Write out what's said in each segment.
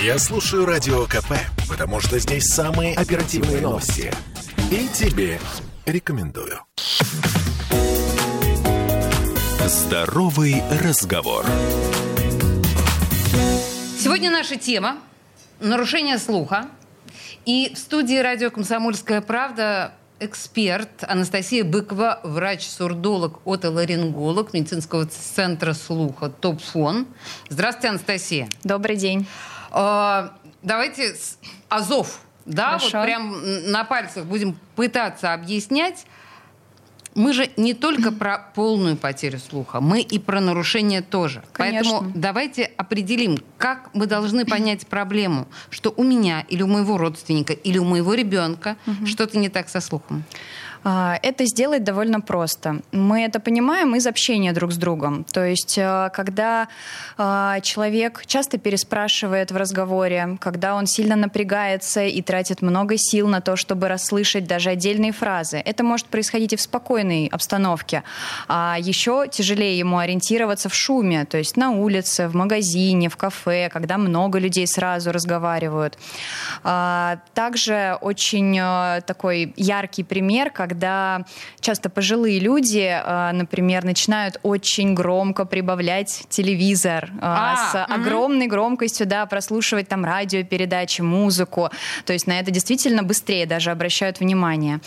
Я слушаю Радио КП, потому что здесь самые оперативные новости. И тебе рекомендую. Здоровый разговор. Сегодня наша тема – нарушение слуха. И в студии радио «Комсомольская правда» эксперт Анастасия Быкова, врач-сурдолог, отоларинголог медицинского центра слуха «Топфон». Здравствуйте, Анастасия. Добрый день. А, давайте с Азов. Да, Хорошо. вот прям на пальцах будем пытаться объяснять. Мы же не только про полную потерю слуха, мы и про нарушение тоже. Конечно. Поэтому давайте определим, как мы должны понять проблему, что у меня или у моего родственника или у моего ребенка что-то не так со слухом. А, Это сделать довольно просто. Мы это понимаем из общения друг с другом. То есть, э, когда а, человек часто переспрашивает в разговоре, когда он сильно напрягается и тратит много сил на то, чтобы расслышать даже отдельные фразы, это может происходить и в спокойной обстановке. А еще тяжелее ему ориентироваться в шуме, то есть на улице, в магазине, в кафе, когда много людей сразу разговаривают. А, Также очень э, такой яркий пример, когда часто пожилые люди, э, например, начинают очень громко прибавлять телевизор э, А, с огромной громкостью, да, прослушивать там радиопередачи, музыку. То есть на это действительно быстрее даже обращают внимание.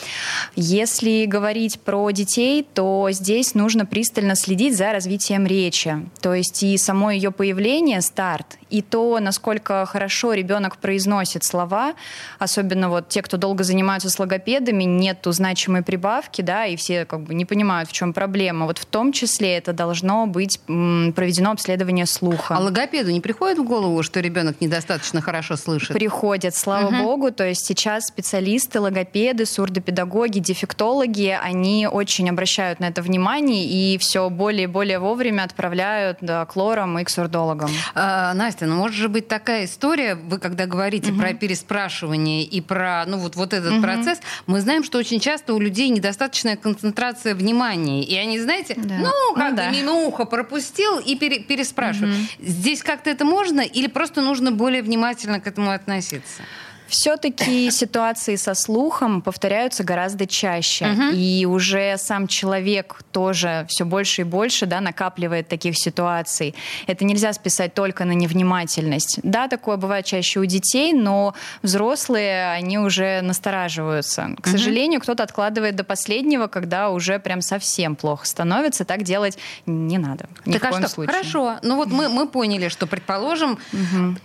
Если говорить про детей, то здесь нужно пристально следить за развитием речи. То есть и само ее появление, старт, и то, насколько хорошо ребенок произносит слова, особенно вот те, кто долго занимаются с логопедами, нету значимой прибавки, да, и все как бы не понимают, в чем проблема. Вот в том числе это должно быть проведено обследование слуха. А логопеду не приходит в голову, что ребенок недостаточно хорошо слышит? Приходят, слава Мгм. богу. То есть сейчас специалисты, логопеды, сурдопедагоги, дефектологи, они очень обращают на это внимание и все более и более вовремя отправляют да, к лорам и к сурдологам. А, Настя, ну может же быть такая история, вы когда говорите про переспрашивание и про ну вот, вот этот процесс, мы знаем, что очень часто у людей недостаточная концентрация внимания. И они, знаете, Да. ну, как Ну бы да. мимо уха пропустил и пере- переспрашивают. Здесь как-то это можно или просто нужно более внимательно к этому относиться? Все-таки ситуации со слухом повторяются гораздо чаще. И уже сам человек тоже все больше и больше да, накапливает таких ситуаций. Это нельзя списать только на невнимательность. Да, такое бывает чаще у детей, но взрослые, они уже настораживаются. К сожалению, кто-то откладывает до последнего, когда уже прям совсем плохо становится. Так делать не надо. Ни так в а коем что? случае. Хорошо. Ну вот мы, мы поняли, что, предположим,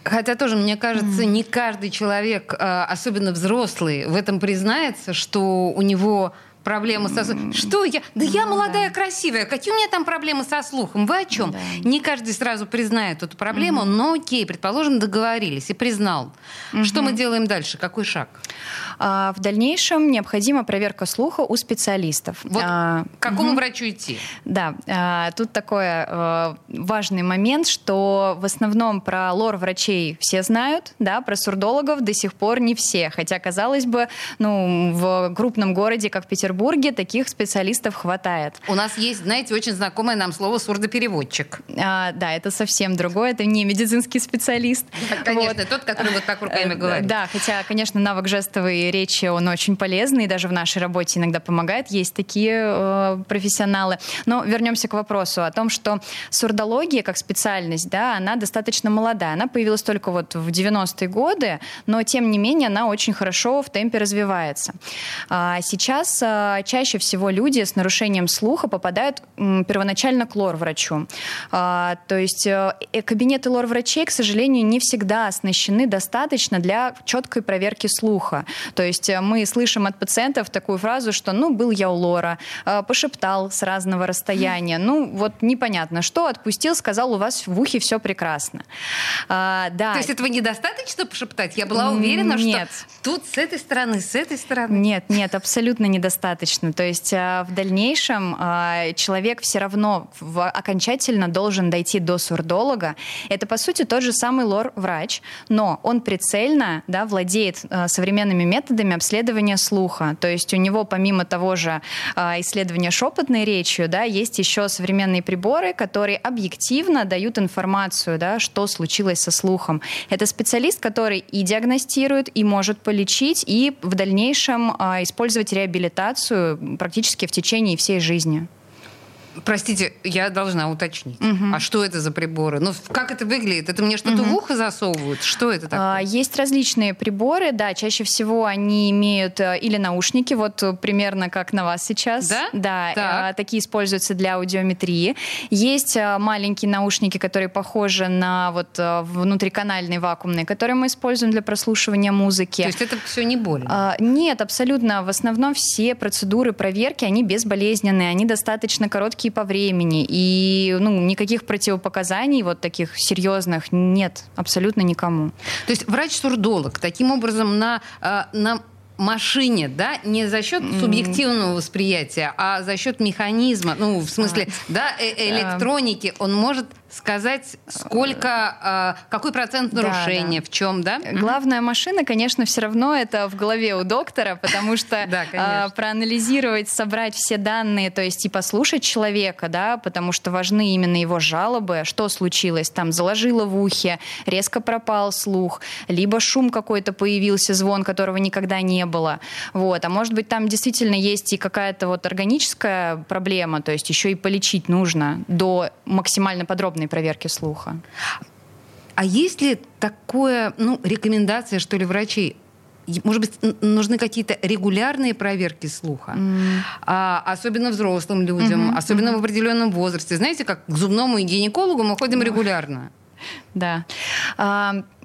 хотя тоже, мне кажется, не каждый человек, а, особенно взрослый, в этом признается, что у него проблемы со слухом. Что я? Да я Ну, молодая, красивая. Какие у меня там проблемы со слухом? Вы о чем? Да. Не каждый сразу признает эту проблему, но окей, предположим, договорились и признал. Что мы делаем дальше? Какой шаг? А, В дальнейшем необходима проверка слуха у специалистов. Вот А, к какому врачу идти? Да, а, тут такой э, важный момент, что в основном про лор врачей все знают, да, про сурдологов до сих пор не все. Хотя, казалось бы, ну, в крупном городе, как Петербурге, таких специалистов хватает. У нас есть, знаете, очень знакомое нам слово сурдопереводчик. А, да, это совсем другое, это не медицинский специалист. Конечно, Вот. тот, который вот так руками Э, говорит. Да, хотя, конечно, навык жестовой речи, он очень полезный, и даже в нашей работе иногда помогает. Есть такие э, профессионалы. Но вернемся к вопросу о том, что сурдология как специальность, да, она достаточно молодая. Она появилась только вот в 90-е годы, но, тем не менее, она очень хорошо в темпе развивается. А Сейчас а, чаще всего люди с нарушением слуха попадают первоначально к лор-врачу. А, То есть э, э, кабинеты лор-врачей, к сожалению, не всегда оснащены достаточно для четкой проверки слуха. То есть э, мы слышим от пациентов такую фразу, что «ну, был я у лора», э, пошептал с разного расстояния, ну, вот непонятно что, отпустил, сказал, у вас в ухе все прекрасно. А, Да, То есть этого недостаточно пошептать? Я была уверена, Нет. что тут с этой стороны, с этой стороны. Нет, нет, абсолютно недостаточно. То есть а, в дальнейшем а, человек все равно окончательно должен дойти до сурдолога. Это, по сути, тот же самый лор-врач, но он прицельно да, владеет а, современными методами обследования слуха. То есть у него, помимо того же исследования шепотной речью, да, есть еще современные приборы, которые объективно дают информацию, да, что случилось со слухом. Это специалист, который и диагностирует, и может полечить, и в дальнейшем использовать реабилитацию практически в течение всей жизни. Простите, я должна уточнить. Угу. А что это за приборы? Ну, как это выглядит? Это мне что-то угу. в ухо засовывают? Что это такое? А, есть различные приборы, да. Чаще всего они имеют э, или наушники, вот примерно как на вас сейчас. Да? Да. Так. Э, такие используются для аудиометрии. Есть э, маленькие наушники, которые похожи на вот внутриканальные вакуумные, которые мы используем для прослушивания музыки. То есть это все не больно? А, нет, абсолютно. В основном все процедуры проверки, они безболезненные, они достаточно короткие короткие по времени, и ну, никаких противопоказаний вот таких серьезных нет абсолютно никому. То есть врач-сурдолог таким образом на, э, на машине, да, не за счет субъективного восприятия, а за счет механизма, ну, в смысле, а, да, э электроники, он может сказать, сколько, э, какой процент нарушения, да, да. в чем, да? Главная машина, конечно, все равно это в голове у доктора, потому что э, проанализировать, собрать все данные, то есть и послушать человека, да, потому что важны именно его жалобы, что случилось, там заложило в ухе, резко пропал слух, либо шум какой-то появился, звон, которого никогда не было, вот, а может быть там действительно есть и какая-то вот органическая проблема, то есть еще и полечить нужно до максимально подробной повторной проверки слуха. А есть ли такое, ну, рекомендация, что ли, врачей? Может быть, нужны какие-то регулярные проверки слуха, mm. а, особенно взрослым людям, mm-hmm. особенно mm-hmm. в определенном возрасте. Знаете, как к зубному и гинекологу мы ходим регулярно. Да.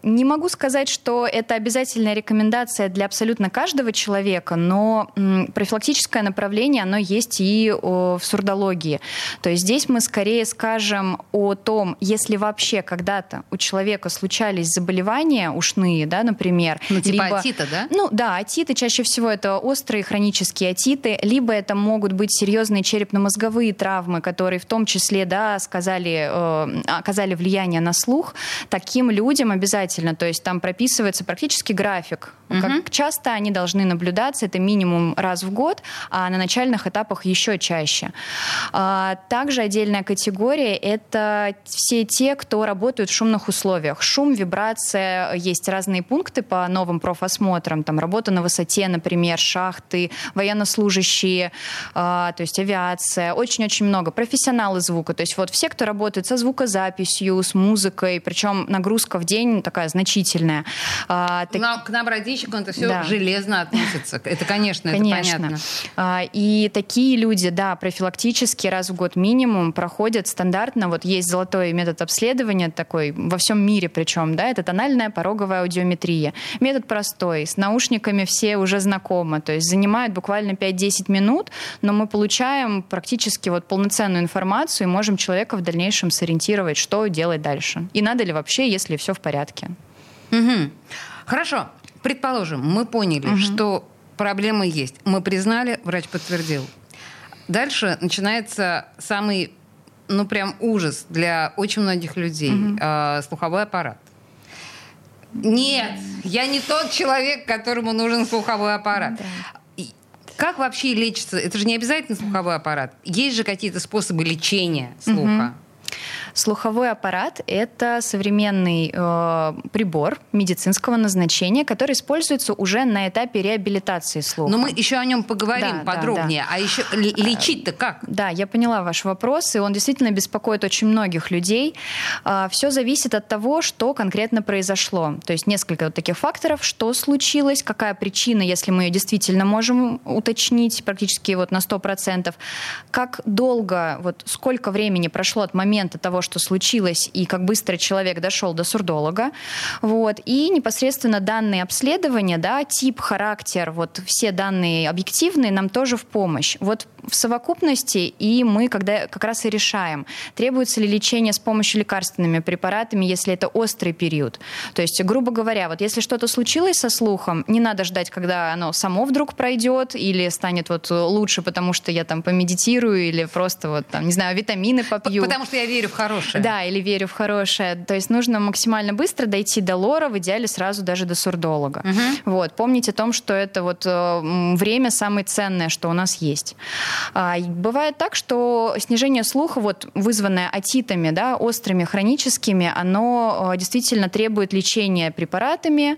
Не могу сказать, что это обязательная рекомендация для абсолютно каждого человека, но профилактическое направление, оно есть и в сурдологии. То есть здесь мы скорее скажем о том, если вообще когда-то у человека случались заболевания ушные, да, например. Ну, типа либо, атита, да? Ну, да, атиты чаще всего это острые хронические атиты, либо это могут быть серьезные черепно-мозговые травмы, которые в том числе, да, сказали, э, оказали влияние на слух. Таким людям обязательно обязательно, то есть там прописывается практически график, угу. как часто они должны наблюдаться, это минимум раз в год, а на начальных этапах еще чаще. А, также отдельная категория — это все те, кто работают в шумных условиях. Шум, вибрация, есть разные пункты по новым профосмотрам, там работа на высоте, например, шахты, военнослужащие, а, то есть авиация, очень-очень много. Профессионалы звука, то есть вот все, кто работает со звукозаписью, с музыкой, причем нагрузка в день такая такая значительная. А, так... Но к нам, родичикам, это все да. железно относится. Это, конечно, конечно. это понятно. А, и такие люди, да, профилактически раз в год минимум проходят стандартно. Вот есть золотой метод обследования такой во всем мире причем, да, это тональная пороговая аудиометрия. Метод простой, с наушниками все уже знакомы, то есть занимает буквально 5-10 минут, но мы получаем практически вот полноценную информацию и можем человека в дальнейшем сориентировать, что делать дальше. И надо ли вообще, если все в порядке. Угу. Хорошо. Предположим, мы поняли, угу. что проблема есть. Мы признали, врач подтвердил. Дальше начинается самый, ну прям ужас для очень многих людей. Угу. Э, слуховой аппарат. Нет, я не тот человек, которому нужен слуховой аппарат. Да. Как вообще лечится? Это же не обязательно слуховой аппарат. Есть же какие-то способы лечения слуха. Слуховой аппарат — это современный э, прибор медицинского назначения, который используется уже на этапе реабилитации слуха. Но мы еще о нем поговорим да, подробнее. Да, да. А еще лечить-то как? Да, я поняла ваш вопрос, и он действительно беспокоит очень многих людей. Э, все зависит от того, что конкретно произошло. То есть несколько вот таких факторов, что случилось, какая причина, если мы ее действительно можем уточнить практически вот на 100%, как долго, вот сколько времени прошло от момента того, что случилось и как быстро человек дошел до сурдолога. Вот. И непосредственно данные обследования, да, тип, характер, вот все данные объективные нам тоже в помощь. Вот в совокупности и мы когда как раз и решаем, требуется ли лечение с помощью лекарственными препаратами, если это острый период. То есть, грубо говоря, вот если что-то случилось со слухом, не надо ждать, когда оно само вдруг пройдет или станет вот лучше, потому что я там помедитирую или просто вот там, не знаю, витамины попью. Потому что я верю в хорошее. Да, или верю в хорошее. То есть нужно максимально быстро дойти до лора, в идеале сразу даже до сурдолога. Угу. Вот. Помнить о том, что это вот э, время самое ценное, что у нас есть. А, бывает так, что снижение слуха, вот, вызванное отитами, да, острыми, хроническими, оно действительно требует лечения препаратами.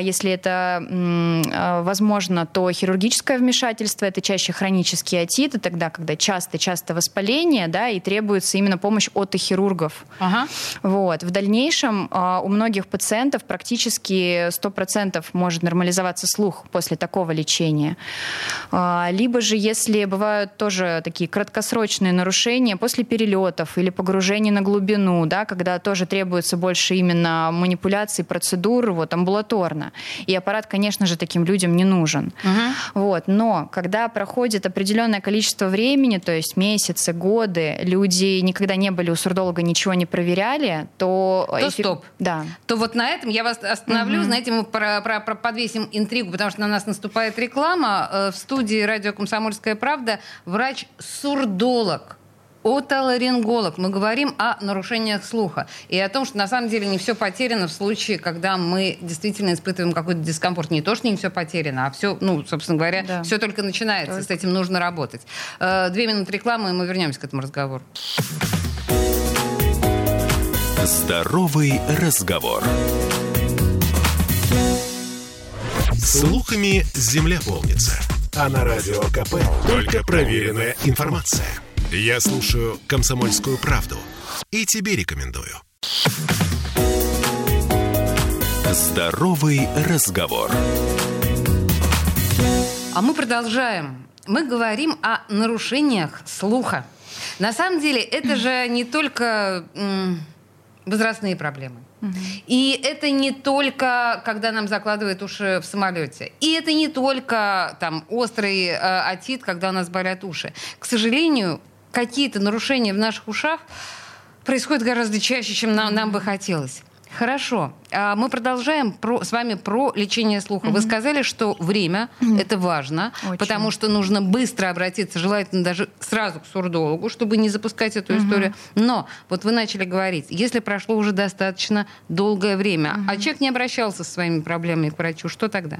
Если это возможно, то хирургическое вмешательство, это чаще хронические отиты, тогда, когда часто-часто воспаление, да, и требуется именно помощь от хирургов. Ага. Вот. В дальнейшем у многих пациентов практически 100% может нормализоваться слух после такого лечения. А, либо же, если бывают тоже такие краткосрочные нарушения после перелетов или погружения на глубину, да, когда тоже требуется больше именно манипуляций, процедур вот, амбулаторно. И аппарат, конечно же, таким людям не нужен. Угу. Вот. Но когда проходит определенное количество времени, то есть месяцы, годы, люди никогда не были у сурдолога, ничего не проверяли, то... То эффект... стоп. Да. То вот на этом я вас остановлю. Угу. Знаете, мы про, про, про подвесим интригу, потому что на нас наступает реклама. Э, в студии радио «Комсомольская правда» врач-сурдолог отоларинголог. Мы говорим о нарушениях слуха и о том, что на самом деле не все потеряно в случае, когда мы действительно испытываем какой-то дискомфорт. Не то, что не все потеряно, а все, ну, собственно говоря, да. все только начинается. Только. С этим нужно работать. Э, две минуты рекламы, и мы вернемся к этому разговору. Здоровый разговор. Слухами земля полнится. А на радио КП только проверенная информация. Я слушаю «Комсомольскую правду» и тебе рекомендую. Здоровый разговор. А мы продолжаем. Мы говорим о нарушениях слуха. На самом деле это же не только возрастные проблемы. И это не только, когда нам закладывают уши в самолете. И это не только там острый э, отит, когда у нас болят уши. К сожалению, какие-то нарушения в наших ушах происходят гораздо чаще, чем нам, нам бы хотелось. Хорошо. А мы продолжаем про, с вами про лечение слуха. Угу. Вы сказали, что время угу. это важно, Очень. потому что нужно быстро обратиться, желательно даже сразу к сурдологу, чтобы не запускать эту угу. историю. Но вот вы начали говорить, если прошло уже достаточно долгое время, угу. а человек не обращался со своими проблемами к врачу, что тогда?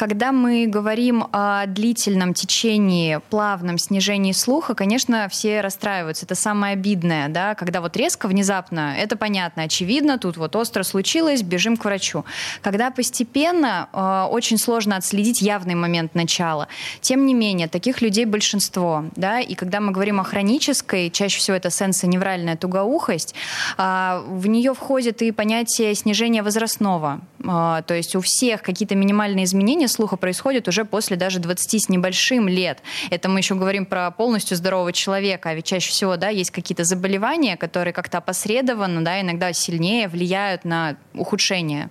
Когда мы говорим о длительном течении, плавном снижении слуха, конечно, все расстраиваются. Это самое обидное, да, когда вот резко, внезапно, это понятно, очевидно, тут вот остро случилось, бежим к врачу. Когда постепенно, э, очень сложно отследить явный момент начала. Тем не менее, таких людей большинство, да, и когда мы говорим о хронической, чаще всего это сенсоневральная тугоухость, э, в нее входит и понятие снижения возрастного. Э, то есть у всех какие-то минимальные изменения слуха происходит уже после даже 20 с небольшим лет. Это мы еще говорим про полностью здорового человека, а ведь чаще всего, да, есть какие-то заболевания, которые как-то опосредованно, да, иногда сильнее влияют на ухудшение.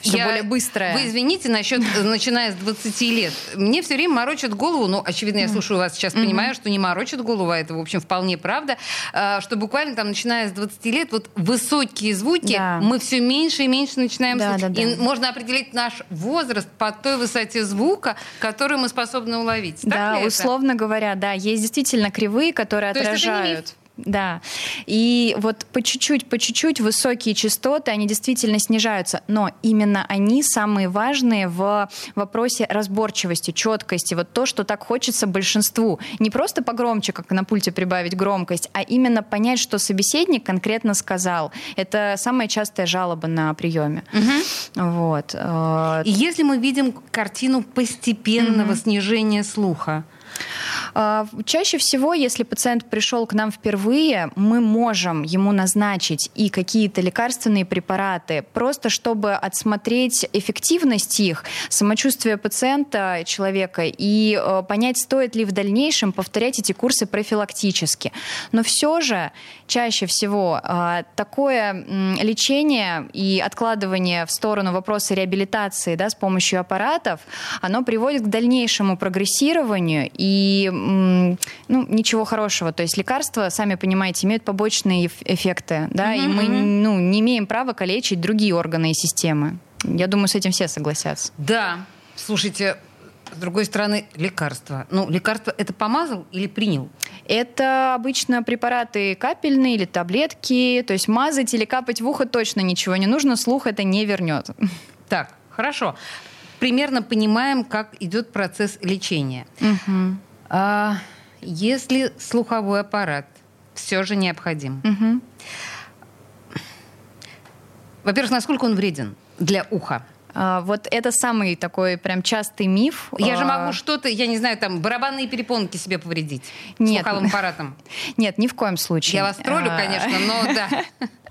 Все Я... более быстрое. Вы извините, насчет, начиная с 20 лет. Мне все время морочат голову, ну, очевидно, я слушаю вас сейчас, понимаю, что не морочат голову, а это, в общем, вполне правда, а, что буквально там, начиная с 20 лет, вот высокие звуки да. мы все меньше и меньше начинаем да, слушать. Да, да. И можно определить наш возраст по той высоте, высоте звука, который мы способны уловить. Так да, условно говоря, да, есть действительно кривые, которые То отражают. Да. И вот по чуть-чуть, по чуть-чуть высокие частоты, они действительно снижаются. Но именно они самые важные в вопросе разборчивости, четкости. Вот то, что так хочется большинству. Не просто погромче, как на пульте прибавить громкость, а именно понять, что собеседник конкретно сказал. Это самая частая жалоба на приеме. Угу. Вот. Э, И если мы видим картину постепенного угу. снижения слуха, чаще всего, если пациент пришел к нам впервые, мы можем ему назначить и какие-то лекарственные препараты, просто чтобы отсмотреть эффективность их, самочувствие пациента, человека, и э, понять, стоит ли в дальнейшем повторять эти курсы профилактически. Но все же чаще всего а, такое лечение и откладывание в сторону вопроса реабилитации да, с помощью аппаратов, оно приводит к дальнейшему прогрессированию и ну, ничего хорошего. То есть лекарства, сами понимаете, имеют побочные эффекты, да, mm-hmm. и мы ну, не имеем права калечить другие органы и системы. Я думаю, с этим все согласятся. Да. Слушайте, с другой стороны, лекарства. Ну, лекарство это помазал или принял? Это обычно препараты капельные или таблетки. То есть мазать или капать в ухо точно ничего не нужно, слух это не вернет. Так, хорошо. Примерно понимаем, как идет процесс лечения. Угу. А, если слуховой аппарат все же необходим, Мгм. во-первых, насколько он вреден для уха? А, Вот это самый такой прям частый миф. Я же А, могу что-то, я не знаю, там барабанные перепонки себе повредить Нет. слуховым аппаратом. Нет, ни в коем случае. Я вас троллю, А, конечно, но да.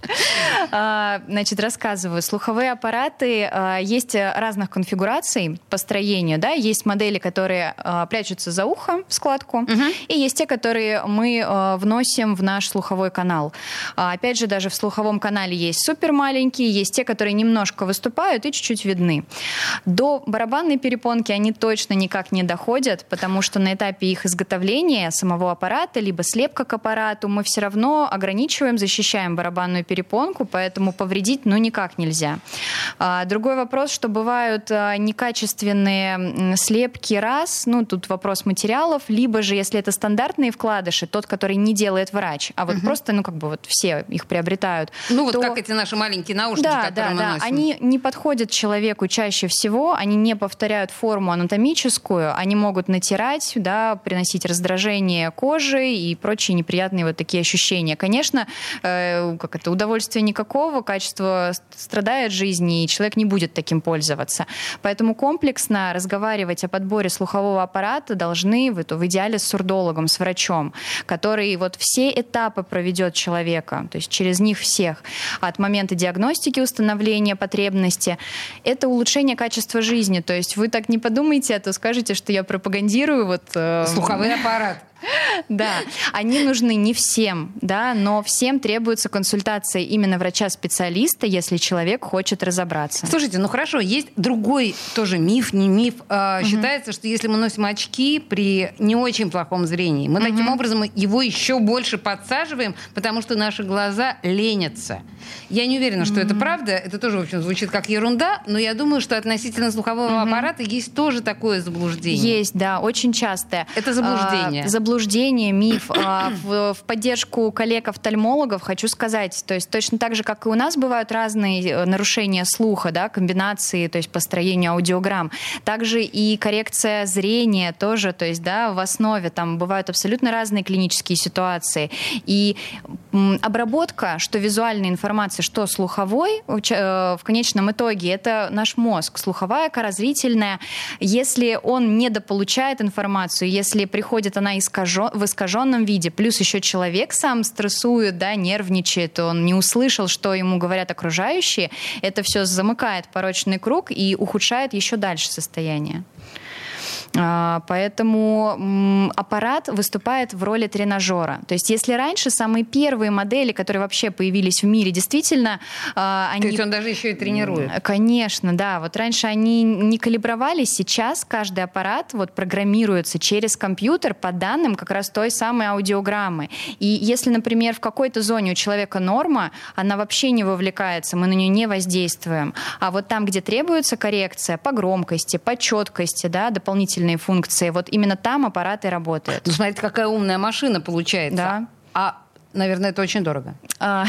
А, Значит, рассказываю. Слуховые аппараты а, есть разных конфигураций по строению. Да? Есть модели, которые а, прячутся за ухо в складку, и есть те, которые мы а, вносим в наш слуховой канал. Опять же, даже в слуховом канале есть супер маленькие, есть те, которые немножко выступают и чуть-чуть видны. До барабанной перепонки они точно никак не доходят, потому что на этапе их изготовления самого аппарата, либо слепка к аппарату, мы все равно ограничиваем, защищаем барабанную перепонку, поэтому повредить ну никак нельзя. А, Другой вопрос, что бывают а, некачественные слепки раз, ну тут вопрос материалов, либо же если это стандартные вкладыши, тот, который не делает врач, а вот просто, ну как бы вот все их приобретают. Ну вот то- как эти наши маленькие наушники, да, которые да, мы да. носим. Они не подходят человеку чаще всего, они не повторяют форму анатомическую, они могут натирать, да, приносить раздражение кожи и прочие неприятные вот такие ощущения. Конечно, э, как это, удовольствия никакого, качество страдает жизни, и человек не будет таким пользоваться. Поэтому комплексно разговаривать о подборе слухового аппарата должны в, в идеале с сурдологом, с врачом, который вот все этапы проведет человека, то есть через них всех, от момента диагностики, установления потребности. Это улучшение качества жизни. То есть вы так не подумайте, а то скажете, что я пропагандирую вот... э, Слуховой аппарат. Да, они нужны не всем, да, но всем требуется консультация именно врача-специалиста, если человек хочет разобраться. Слушайте, ну хорошо, есть другой тоже миф, не миф. А, Считается, что если мы носим очки при не очень плохом зрении, мы таким образом его еще больше подсаживаем, потому что наши глаза ленятся. Я не уверена, что это правда. Это тоже, в общем, звучит как ерунда, но я думаю, что относительно слухового аппарата есть тоже такое заблуждение. Есть, да, очень частое. Это заблуждение. А, заблуждение, миф. А, в, в поддержку коллег-офтальмологов хочу сказать, то есть точно так же, как и у нас бывают разные э, нарушения слуха, да, комбинации, то есть построение аудиограмм, также и коррекция зрения тоже, то есть, да, в основе там бывают абсолютно разные клинические ситуации. И обработка, что визуальной информации, что слуховой, в ча- э, в конечном итоге это наш мозг, слуховая кора, зрительная. Если он недополучает информацию, если приходит она искажен- в искаженном виде, плюс еще человек сам стрессует, да, нервничает, он не услышал, что ему говорят окружающие, это все замыкает порочный круг и ухудшает еще дальше состояние. А, Поэтому аппарат выступает в роли тренажера. То есть если раньше самые первые модели, которые вообще появились в мире, действительно, а, они... То есть он даже еще и тренирует. Конечно, да. Вот раньше они не калибровались, сейчас каждый аппарат вот программируется через компьютер по данным как раз той самой аудиограммы. И если, например, в какой-то зоне у человека норма, она вообще не вовлекается, мы на нее не воздействуем. А вот там, где требуется коррекция по громкости, по четкости, да, дополнительные функции, вот именно там аппараты работают. Ну, смотрите, какая умная машина получается. Да. А, наверное, это очень дорого. А,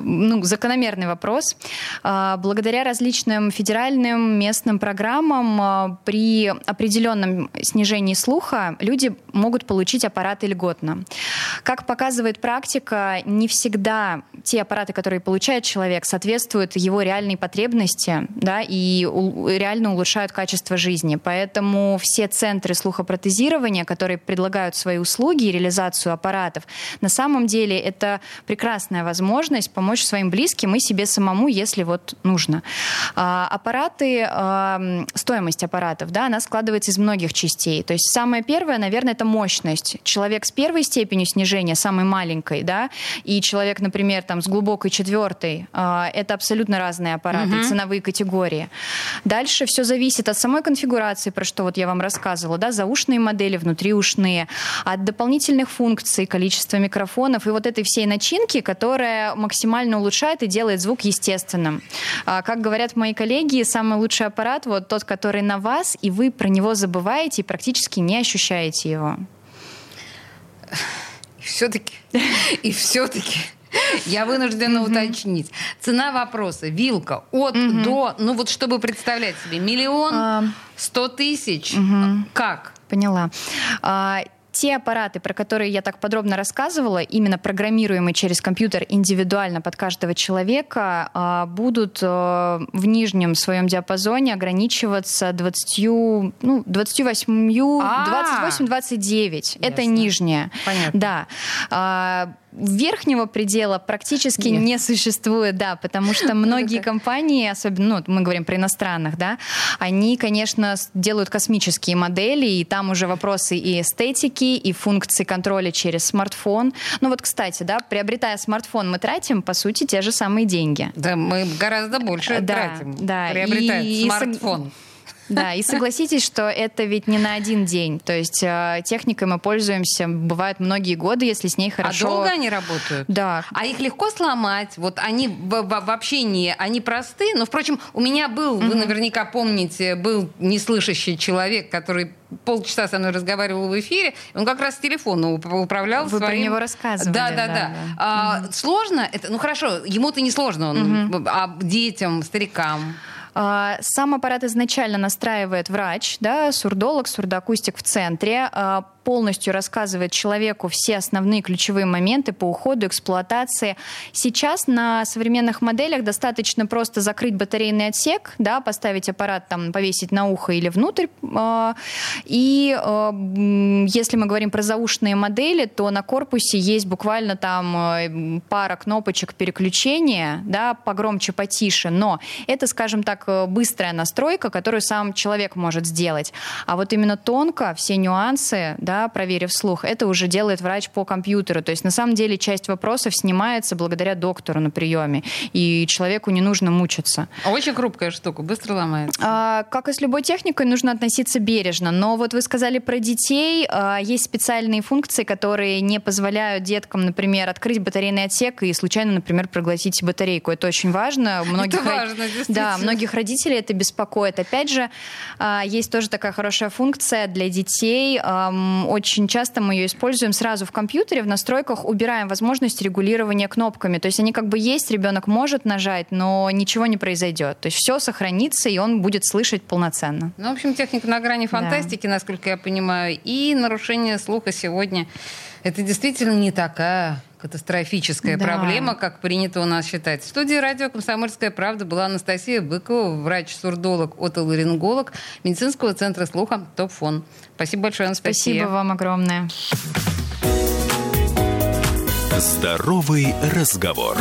ну, закономерный вопрос. А, Благодаря различным федеральным местным программам а, при определенном снижении слуха люди могут получить аппараты льготно. Как показывает практика, не всегда те аппараты, которые получает человек, соответствуют его реальной потребности да, и реально улучшают качество жизни. Поэтому все центры слухопротезирования, которые предлагают свои услуги и реализацию аппаратов, на самом деле это прекрасная возможность помочь своим близким и себе самому, если вот нужно. А, аппараты, а, стоимость аппаратов, да, она складывается из многих частей. То есть самое первое, наверное, это мощность. Человек с первой степенью снижения, самой маленькой, да, и человек, например, там с глубокой четвертой, а, это абсолютно разные аппараты, ценовые категории. Дальше все зависит от самой конфигурации, про что вот я вам рассказывала, да, заушные модели, внутриушные, от дополнительных функций, количества микрофонов и вот этой всей начинки, которая максимально улучшает и делает звук естественным. А, Как говорят мои коллеги, самый лучший аппарат вот тот, который на вас, и вы про него забываете и практически не ощущаете его. И все-таки, и все-таки я вынуждена уточнить. Цена вопроса, вилка, от до, ну вот чтобы представлять себе, миллион, А, сто тысяч, как? Поняла. А, те аппараты, про которые я так подробно рассказывала, именно программируемые через компьютер индивидуально под каждого человека, а, будут э, в нижнем своем диапазоне ограничиваться 20, ну, 28, 28-29. Это нижняя. Понятно. Да. Верхнего предела практически Нет. не существует, да, потому что многие компании, особенно, ну, мы говорим про иностранных, да, они, конечно, делают космические модели, и там уже вопросы и эстетики, и функции контроля через смартфон. Ну вот, кстати, да, приобретая смартфон, мы тратим, по сути, те же самые деньги. Да, мы гораздо больше да, тратим, да. приобретая и, смартфон. И, да, и согласитесь, что это ведь не на один день. То есть э, техникой мы пользуемся, бывают многие годы, если с ней а хорошо... А долго они работают? Да. А их легко сломать? Вот они вообще не... Они просты, но, впрочем, у меня был, вы наверняка помните, был неслышащий человек, который полчаса со мной разговаривал в эфире, он как раз с телефона управлял Вы своим... про него рассказывали. Да, да, да. да. А, угу. Сложно? Это, ну хорошо, ему-то не сложно, он, угу. а детям, старикам? А, сам аппарат изначально настраивает врач, да, сурдолог, сурдоакустик в центре. А, полностью рассказывает человеку все основные ключевые моменты по уходу, эксплуатации. Сейчас на современных моделях достаточно просто закрыть батарейный отсек, да, поставить аппарат, там, повесить на ухо или внутрь. А, и если мы говорим про заушные модели, то на корпусе есть буквально там э, пара кнопочек переключения, да, погромче, потише, но это, скажем так, быстрая настройка, которую сам человек может сделать. А вот именно тонко все нюансы, да, да, проверив слух, это уже делает врач по компьютеру. То есть на самом деле часть вопросов снимается благодаря доктору на приеме, и человеку не нужно мучиться. А очень хрупкая штука, быстро ломается. А, как и с любой техникой, нужно относиться бережно. Но вот вы сказали про детей, а, есть специальные функции, которые не позволяют деткам, например, открыть батарейный отсек и случайно, например, проглотить батарейку. Это очень важно. Многих это важно, Да, многих родителей это беспокоит. Опять же, а, есть тоже такая хорошая функция для детей очень часто мы ее используем сразу в компьютере, в настройках убираем возможность регулирования кнопками. То есть они как бы есть, ребенок может нажать, но ничего не произойдет. То есть все сохранится, и он будет слышать полноценно. Ну, в общем, техника на грани фантастики, да. насколько я понимаю, и нарушение слуха сегодня это действительно не такая катастрофическая да. проблема, как принято у нас считать. В студии радио «Комсомольская правда» была Анастасия Быкова, врач-сурдолог, отоларинголог медицинского центра слуха «Топфон». Спасибо большое, Анастасия. Спасибо вам огромное. Здоровый разговор.